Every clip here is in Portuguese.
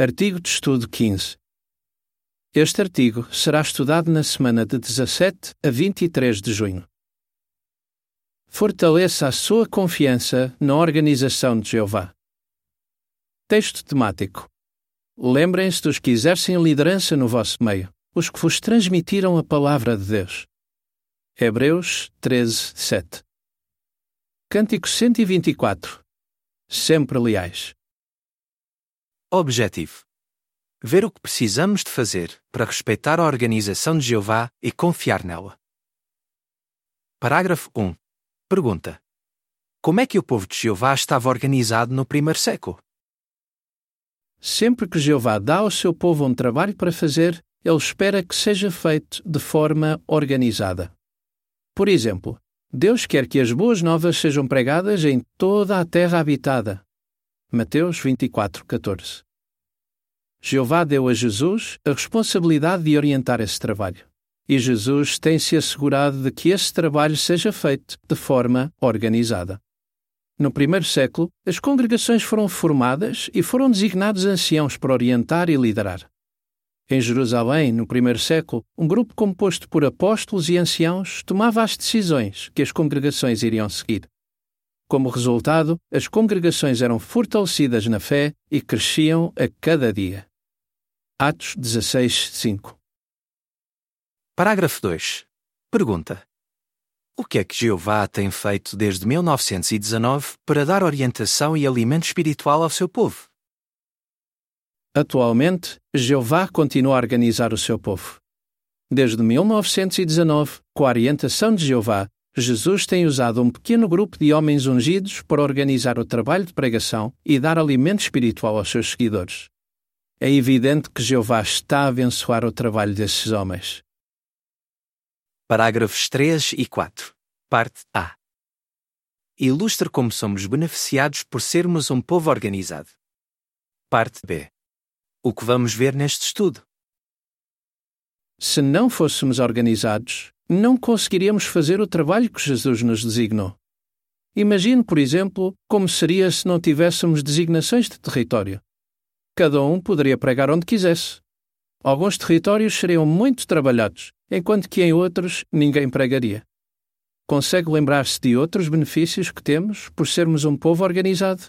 Artigo de Estudo 15. Este artigo será estudado na semana de 17 a 23 de junho. Fortaleça a sua confiança na organização de Jeová. Texto temático. Lembrem-se dos que exercem liderança no vosso meio, os que vos transmitiram a palavra de Deus. Hebreus 13, 7. Cântico 124. Sempre leais. Objetivo: Ver o que precisamos de fazer para respeitar a organização de Jeová e confiar nela. Parágrafo 1. Pergunta: Como é que o povo de Jeová estava organizado no primeiro século? Sempre que Jeová dá ao seu povo um trabalho para fazer, ele espera que seja feito de forma organizada. Por exemplo, Deus quer que as boas novas sejam pregadas em toda a terra habitada. Mateus 24, 14. Jeová deu a Jesus a responsabilidade de orientar esse trabalho. E Jesus tem se assegurado de que esse trabalho seja feito de forma organizada. No primeiro século, as congregações foram formadas e foram designados anciãos para orientar e liderar. Em Jerusalém, no primeiro século, um grupo composto por apóstolos e anciãos tomava as decisões que as congregações iriam seguir. Como resultado, as congregações eram fortalecidas na fé e cresciam a cada dia. Atos 16, 5 Parágrafo 2. Pergunta: o que é que Jeová tem feito desde 1919 para dar orientação e alimento espiritual ao seu povo? Atualmente, Jeová continua a organizar o seu povo. Desde 1919, com a orientação de Jeová, Jesus tem usado um pequeno grupo de homens ungidos para organizar o trabalho de pregação e dar alimento espiritual aos seus seguidores. É evidente que Jeová está a abençoar o trabalho desses homens. Parágrafos 3 e 4. Parte A. Ilustra como somos beneficiados por sermos um povo organizado. Parte B. O que vamos ver neste estudo? Se não fôssemos organizados, não conseguiríamos fazer o trabalho que Jesus nos designou. Imagine, por exemplo, como seria se não tivéssemos designações de território. Cada um poderia pregar onde quisesse. Alguns territórios seriam muito trabalhados enquanto que em outros ninguém pregaria. Consegue lembrar-se de outros benefícios que temos por sermos um povo organizado?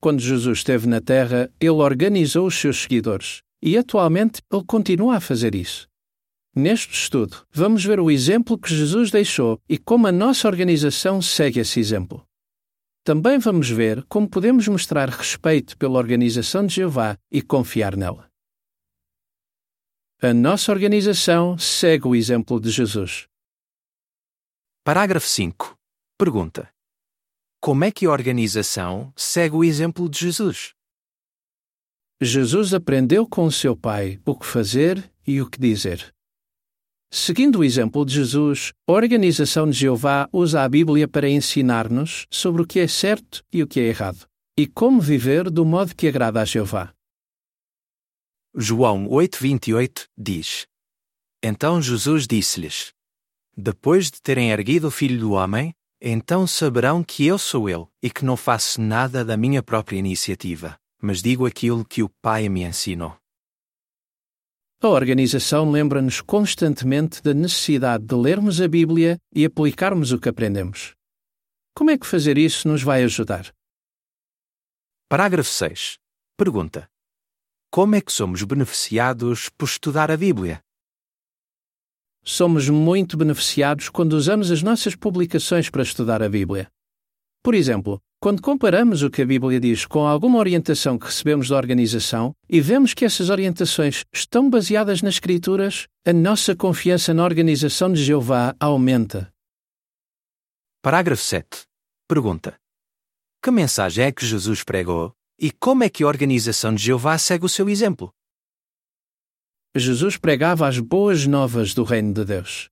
Quando Jesus esteve na Terra, ele organizou os seus seguidores e atualmente ele continua a fazer isso. Neste estudo, vamos ver o exemplo que Jesus deixou e como a nossa organização segue esse exemplo. Também vamos ver como podemos mostrar respeito pela organização de Jeová e confiar nela. A nossa organização segue o exemplo de Jesus. Parágrafo 5. Pergunta: Como é que a organização segue o exemplo de Jesus? Jesus aprendeu com seu Pai o que fazer e o que dizer. Seguindo o exemplo de Jesus, a organização de Jeová usa a Bíblia para ensinar-nos sobre o que é certo e o que é errado, e como viver do modo que agrada a Jeová. João 8:28 diz: Então Jesus disse-lhes: Depois de terem erguido o Filho do homem, então saberão que eu sou ele e que não faço nada da minha própria iniciativa, mas digo aquilo que o Pai me ensinou. A organização lembra-nos constantemente da necessidade de lermos a Bíblia e aplicarmos o que aprendemos. Como é que fazer isso nos vai ajudar? Parágrafo 6. Pergunta: como é que somos beneficiados por estudar a Bíblia? Somos muito beneficiados quando usamos as nossas publicações para estudar a Bíblia. Por exemplo, quando comparamos o que a Bíblia diz com alguma orientação que recebemos da organização e vemos que essas orientações estão baseadas nas Escrituras, a nossa confiança na organização de Jeová aumenta. Parágrafo 7. Pergunta: Que mensagem é que Jesus pregou e como é que a organização de Jeová segue o seu exemplo? Jesus pregava as boas novas do Reino de Deus.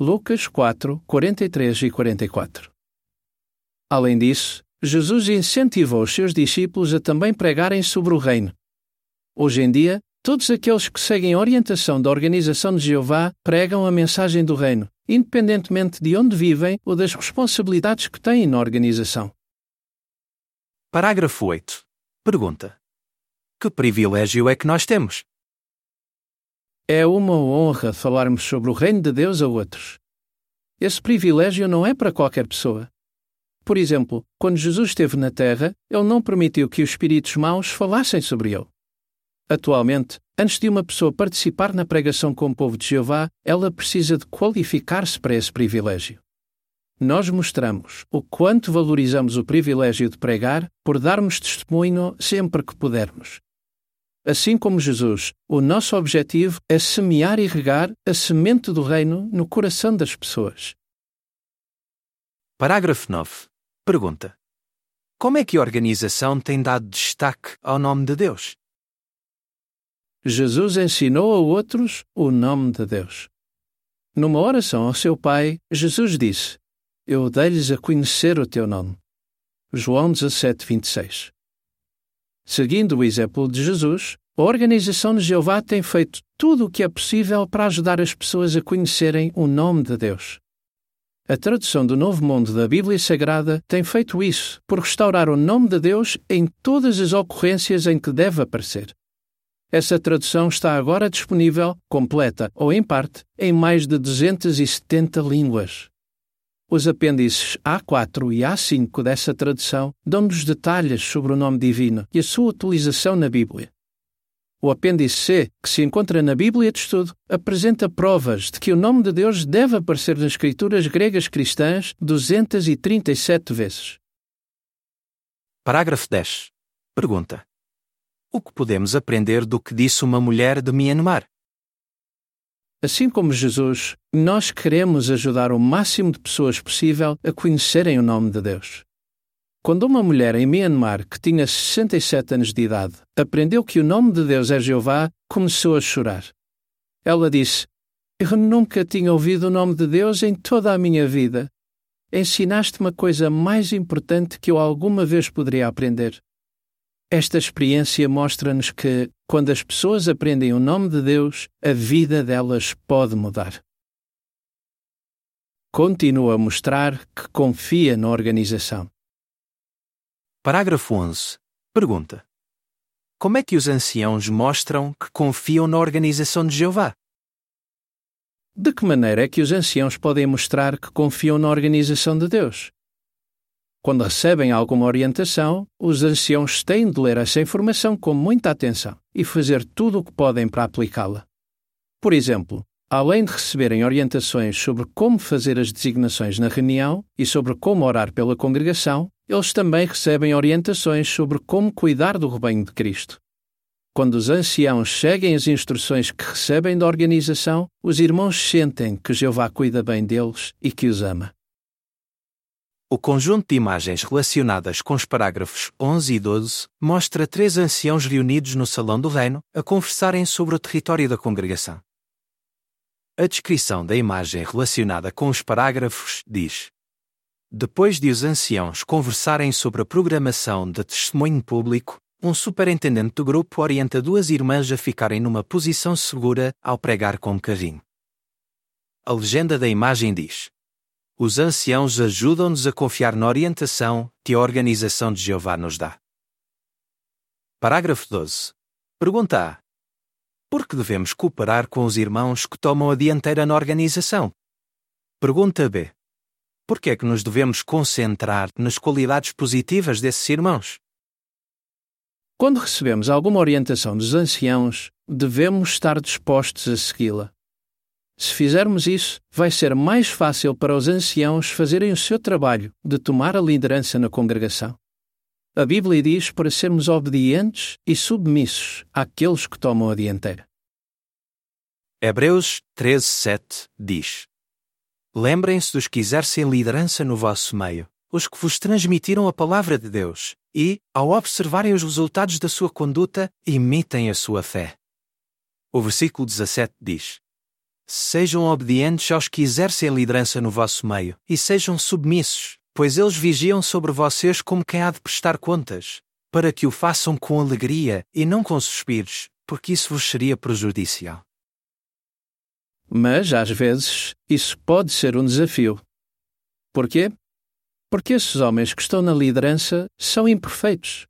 Lucas 4, 43 e 44. Além disso, Jesus incentivou os seus discípulos a também pregarem sobre o Reino. Hoje em dia, todos aqueles que seguem a orientação da organização de Jeová pregam a mensagem do Reino, independentemente de onde vivem ou das responsabilidades que têm na organização. Parágrafo 8. Pergunta: Que privilégio é que nós temos? É uma honra falarmos sobre o reino de Deus a outros. Esse privilégio não é para qualquer pessoa. Por exemplo, quando Jesus esteve na Terra, ele não permitiu que os espíritos maus falassem sobre ele. Atualmente, antes de uma pessoa participar na pregação com o povo de Jeová, ela precisa de qualificar-se para esse privilégio. Nós mostramos o quanto valorizamos o privilégio de pregar por darmos testemunho sempre que pudermos. Assim como Jesus, o nosso objetivo é semear e regar a semente do reino no coração das pessoas. Parágrafo 9. Pergunta: Como é que a organização tem dado destaque ao nome de Deus? Jesus ensinou a outros o nome de Deus. Numa oração ao seu Pai, Jesus disse: Eu dei-lhes a conhecer o teu nome. João 17, 26. Seguindo o exemplo de Jesus, a Organização de Jeová tem feito tudo o que é possível para ajudar as pessoas a conhecerem o nome de Deus. A tradução do Novo Mundo da Bíblia Sagrada tem feito isso por restaurar o nome de Deus em todas as ocorrências em que deve aparecer. Essa tradução está agora disponível, completa ou em parte, em mais de 270 línguas. Os apêndices A4 e A5 dessa tradução dão-nos detalhes sobre o nome divino e a sua utilização na Bíblia. O apêndice C, que se encontra na Bíblia de Estudo, apresenta provas de que o nome de Deus deve aparecer nas escrituras gregas cristãs 237 vezes. Parágrafo 10. Pergunta: o que podemos aprender do que disse uma mulher de Myanmar? Assim como Jesus, nós queremos ajudar o máximo de pessoas possível a conhecerem o nome de Deus. Quando uma mulher em Myanmar, que tinha 67 anos de idade, aprendeu que o nome de Deus é Jeová, começou a chorar. Ela disse: Eu nunca tinha ouvido o nome de Deus em toda a minha vida. Ensinaste-me a coisa mais importante que eu alguma vez poderia aprender. Esta experiência mostra-nos que, quando as pessoas aprendem o nome de Deus, a vida delas pode mudar. Continua a mostrar que confia na organização. Parágrafo 11. Pergunta: Como é que os anciãos mostram que confiam na organização de Jeová? De que maneira é que os anciãos podem mostrar que confiam na organização de Deus? Quando recebem alguma orientação, os anciãos têm de ler essa informação com muita atenção e fazer tudo o que podem para aplicá-la. Por exemplo, além de receberem orientações sobre como fazer as designações na reunião e sobre como orar pela congregação, eles também recebem orientações sobre como cuidar do rebanho de Cristo. Quando os anciãos seguem as instruções que recebem da organização, os irmãos sentem que Jeová cuida bem deles e que os ama. O conjunto de imagens relacionadas com os parágrafos 11 e 12 mostra três anciãos reunidos no Salão do Reino a conversarem sobre o território da congregação. A descrição da imagem relacionada com os parágrafos diz: Depois de os anciãos conversarem sobre a programação de testemunho público, um superintendente do grupo orienta duas irmãs a ficarem numa posição segura ao pregar com carrinho. A legenda da imagem diz: os anciãos ajudam-nos a confiar na orientação que a organização de Jeová nos dá. Parágrafo 12. Pergunta A. Por que devemos cooperar com os irmãos que tomam a dianteira na organização? Pergunta B. Por que é que nos devemos concentrar nas qualidades positivas desses irmãos? Quando recebemos alguma orientação dos anciãos, devemos estar dispostos a segui-la. Se fizermos isso, vai ser mais fácil para os anciãos fazerem o seu trabalho de tomar a liderança na congregação. A Bíblia diz para sermos obedientes e submissos àqueles que tomam a dianteira. Hebreus 13:7 diz: Lembrem-se dos que exercem liderança no vosso meio, os que vos transmitiram a palavra de Deus, e, ao observarem os resultados da sua conduta, imitem a sua fé. O versículo 17 diz: Sejam obedientes aos que exercem liderança no vosso meio, e sejam submissos, pois eles vigiam sobre vocês como quem há de prestar contas, para que o façam com alegria e não com suspiros, porque isso vos seria prejudicial. Mas, às vezes, isso pode ser um desafio. Por quê? Porque esses homens que estão na liderança são imperfeitos.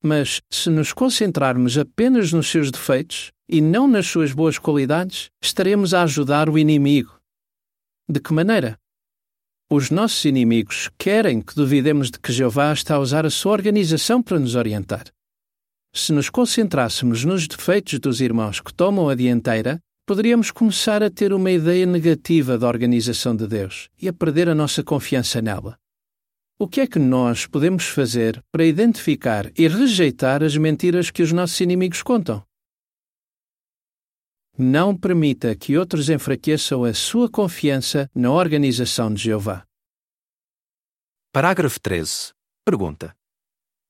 Mas, se nos concentrarmos apenas nos seus defeitos e não nas suas boas qualidades, estaremos a ajudar o inimigo. De que maneira? Os nossos inimigos querem que duvidemos de que Jeová está a usar a sua organização para nos orientar. Se nos concentrássemos nos defeitos dos irmãos que tomam a dianteira, poderíamos começar a ter uma ideia negativa da organização de Deus e a perder a nossa confiança nela. O que é que nós podemos fazer para identificar e rejeitar as mentiras que os nossos inimigos contam? Não permita que outros enfraqueçam a sua confiança na organização de Jeová. Parágrafo 13. Pergunta: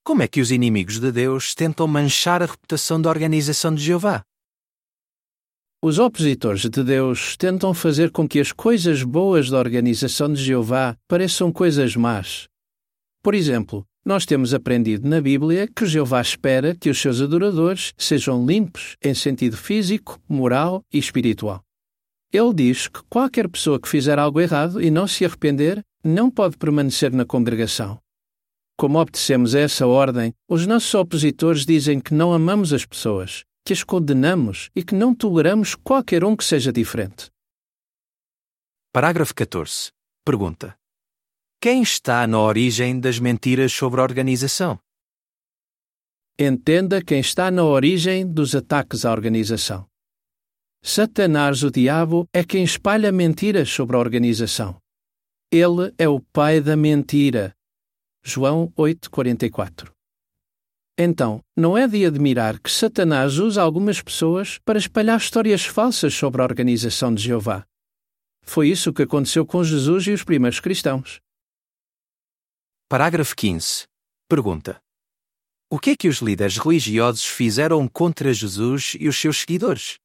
Como é que os inimigos de Deus tentam manchar a reputação da organização de Jeová? Os opositores de Deus tentam fazer com que as coisas boas da organização de Jeová pareçam coisas más, por exemplo, nós temos aprendido na Bíblia que Jeová espera que os seus adoradores sejam limpos em sentido físico, moral e espiritual. Ele diz que qualquer pessoa que fizer algo errado e não se arrepender não pode permanecer na congregação. Como obedecemos a essa ordem, os nossos opositores dizem que não amamos as pessoas, que as condenamos e que não toleramos qualquer um que seja diferente. Parágrafo 14. Pergunta: quem está na origem das mentiras sobre a organização? Entenda quem está na origem dos ataques à organização. Satanás, o diabo, é quem espalha mentiras sobre a organização. Ele é o pai da mentira. João 8:44. Então, não é de admirar que Satanás usa algumas pessoas para espalhar histórias falsas sobre a organização de Jeová. Foi isso que aconteceu com Jesus e os primeiros cristãos. Parágrafo 15. Pergunta: O que é que os líderes religiosos fizeram contra Jesus e os seus seguidores?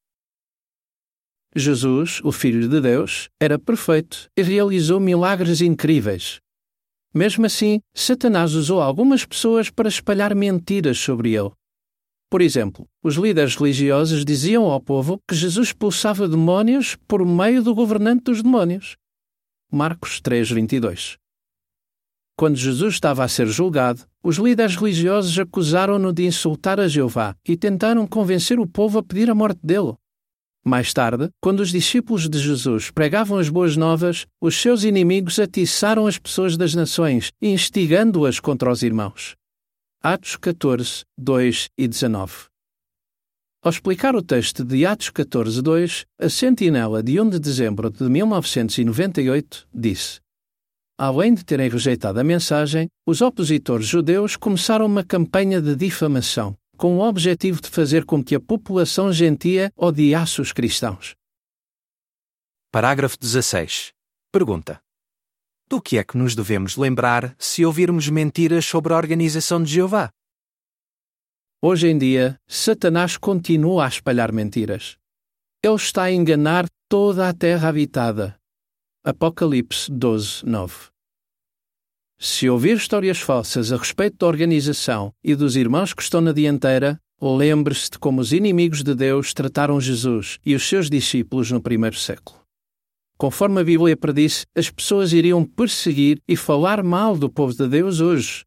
Jesus, o Filho de Deus, era perfeito e realizou milagres incríveis. Mesmo assim, Satanás usou algumas pessoas para espalhar mentiras sobre ele. Por exemplo, os líderes religiosos diziam ao povo que Jesus expulsava demónios por meio do governante dos demónios. Marcos 3:22. Quando Jesus estava a ser julgado, os líderes religiosos acusaram-no de insultar a Jeová e tentaram convencer o povo a pedir a morte dele. Mais tarde, quando os discípulos de Jesus pregavam as boas novas, os seus inimigos atiçaram as pessoas das nações, instigando-as contra os irmãos. Atos 14, 2 e 19. Ao explicar o texto de Atos 14, 2, a sentinela de 1 de dezembro de 1998 disse: Além de terem rejeitado a mensagem, os opositores judeus começaram uma campanha de difamação, com o objetivo de fazer com que a população gentia odiasse os cristãos. Parágrafo 16. Pergunta: Do que é que nos devemos lembrar se ouvirmos mentiras sobre a organização de Jeová? Hoje em dia, Satanás continua a espalhar mentiras. Ele está a enganar toda a terra habitada, Apocalipse 12, 9. Se ouvir histórias falsas a respeito da organização e dos irmãos que estão na dianteira, lembre-se de como os inimigos de Deus trataram Jesus e os seus discípulos no primeiro século. Conforme a Bíblia predisse, as pessoas iriam perseguir e falar mal do povo de Deus hoje.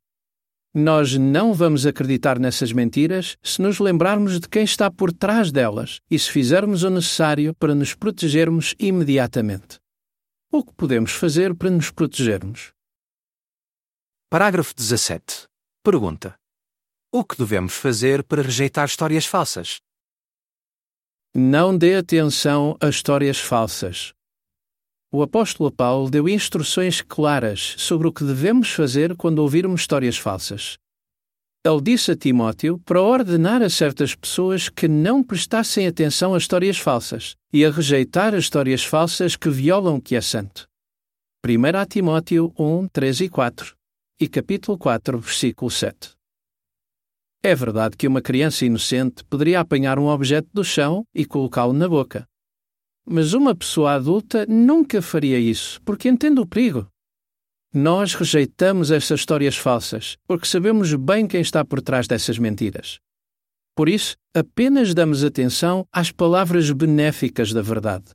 Nós não vamos acreditar nessas mentiras se nos lembrarmos de quem está por trás delas e se fizermos o necessário para nos protegermos imediatamente. O que podemos fazer para nos protegermos? Parágrafo 17. Pergunta: O que devemos fazer para rejeitar histórias falsas? Não dê atenção a histórias falsas. O apóstolo Paulo deu instruções claras sobre o que devemos fazer quando ouvirmos histórias falsas. Ele disse a Timóteo para ordenar a certas pessoas que não prestassem atenção a histórias falsas e a rejeitar as histórias falsas que violam o que é santo. 1 Timóteo 1, 3 e 4 e capítulo 4, versículo 7. É verdade que uma criança inocente poderia apanhar um objeto do chão e colocá-lo na boca. Mas uma pessoa adulta nunca faria isso, porque entende o perigo. Nós rejeitamos essas histórias falsas, porque sabemos bem quem está por trás dessas mentiras. Por isso, apenas damos atenção às palavras benéficas da verdade.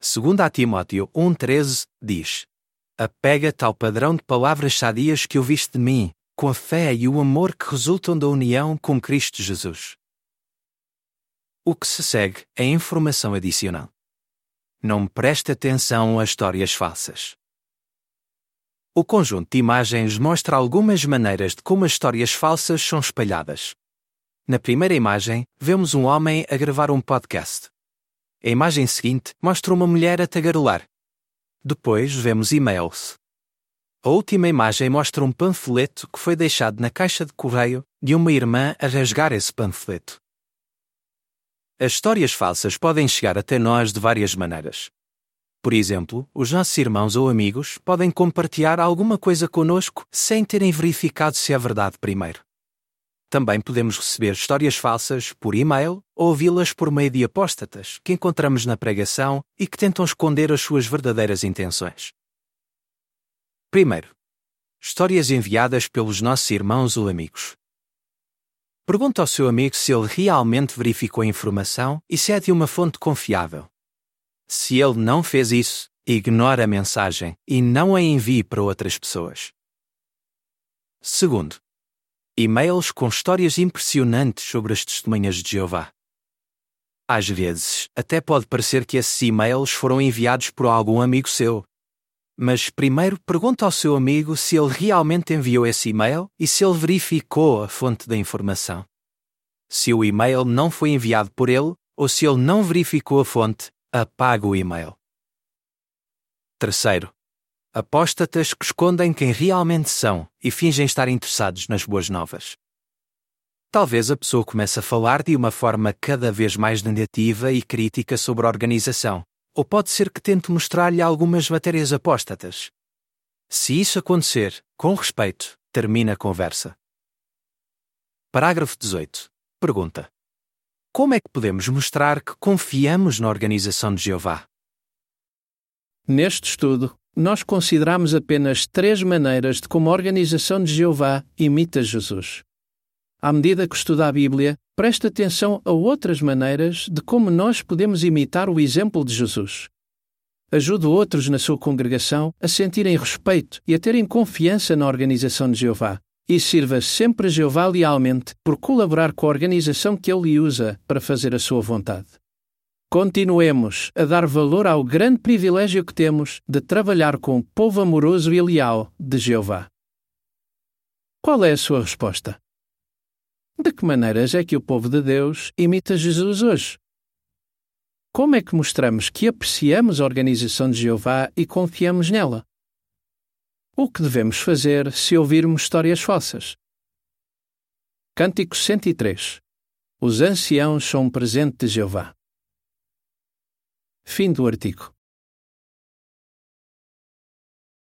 Segundo a Timóteo 1,13 diz: Apega-te ao padrão de palavras sadias que ouviste de mim, com a fé e o amor que resultam da união com Cristo Jesus. O que se segue é informação adicional. Não preste atenção a histórias falsas. O conjunto de imagens mostra algumas maneiras de como as histórias falsas são espalhadas. Na primeira imagem, vemos um homem a gravar um podcast. A imagem seguinte mostra uma mulher a tagarolar. Depois vemos e-mails. A última imagem mostra um panfleto que foi deixado na caixa de correio de uma irmã a rasgar esse panfleto. As histórias falsas podem chegar até nós de várias maneiras. Por exemplo, os nossos irmãos ou amigos podem compartilhar alguma coisa conosco sem terem verificado se é verdade primeiro. Também podemos receber histórias falsas por e-mail ou ouvi-las por meio de apóstatas que encontramos na pregação e que tentam esconder as suas verdadeiras intenções. Primeiro, histórias enviadas pelos nossos irmãos ou amigos. Pergunta ao seu amigo se ele realmente verificou a informação e se é de uma fonte confiável. Se ele não fez isso, ignore a mensagem e não a envie para outras pessoas. Segundo, e-mails com histórias impressionantes sobre as testemunhas de Jeová. Às vezes, até pode parecer que esses e-mails foram enviados por algum amigo seu. Mas primeiro pergunte ao seu amigo se ele realmente enviou esse e-mail e se ele verificou a fonte da informação. Se o e-mail não foi enviado por ele ou se ele não verificou a fonte, apague o e-mail. Terceiro, apóstatas que escondem quem realmente são e fingem estar interessados nas boas novas. Talvez a pessoa comece a falar de uma forma cada vez mais negativa e crítica sobre a organização, ou pode ser que tente mostrar-lhe algumas matérias apóstatas. Se isso acontecer, com respeito, termine a conversa. Parágrafo 18. Pergunta: Como é que podemos mostrar que confiamos na organização de Jeová? Neste estudo, nós consideramos apenas três maneiras de como a organização de Jeová imita Jesus. À medida que estuda a Bíblia, preste atenção a outras maneiras de como nós podemos imitar o exemplo de Jesus. Ajude outros na sua congregação a sentirem respeito e a terem confiança na organização de Jeová. E sirva sempre Jeová lealmente por colaborar com a organização que ele usa para fazer a sua vontade. Continuemos a dar valor ao grande privilégio que temos de trabalhar com o povo amoroso e leal de Jeová. Qual é a sua resposta? De que maneiras é que o povo de Deus imita Jesus hoje? Como é que mostramos que apreciamos a organização de Jeová e confiamos nela? O que devemos fazer se ouvirmos histórias falsas? Cântico 103 Os anciãos são um presente de Jeová. Fim do artigo.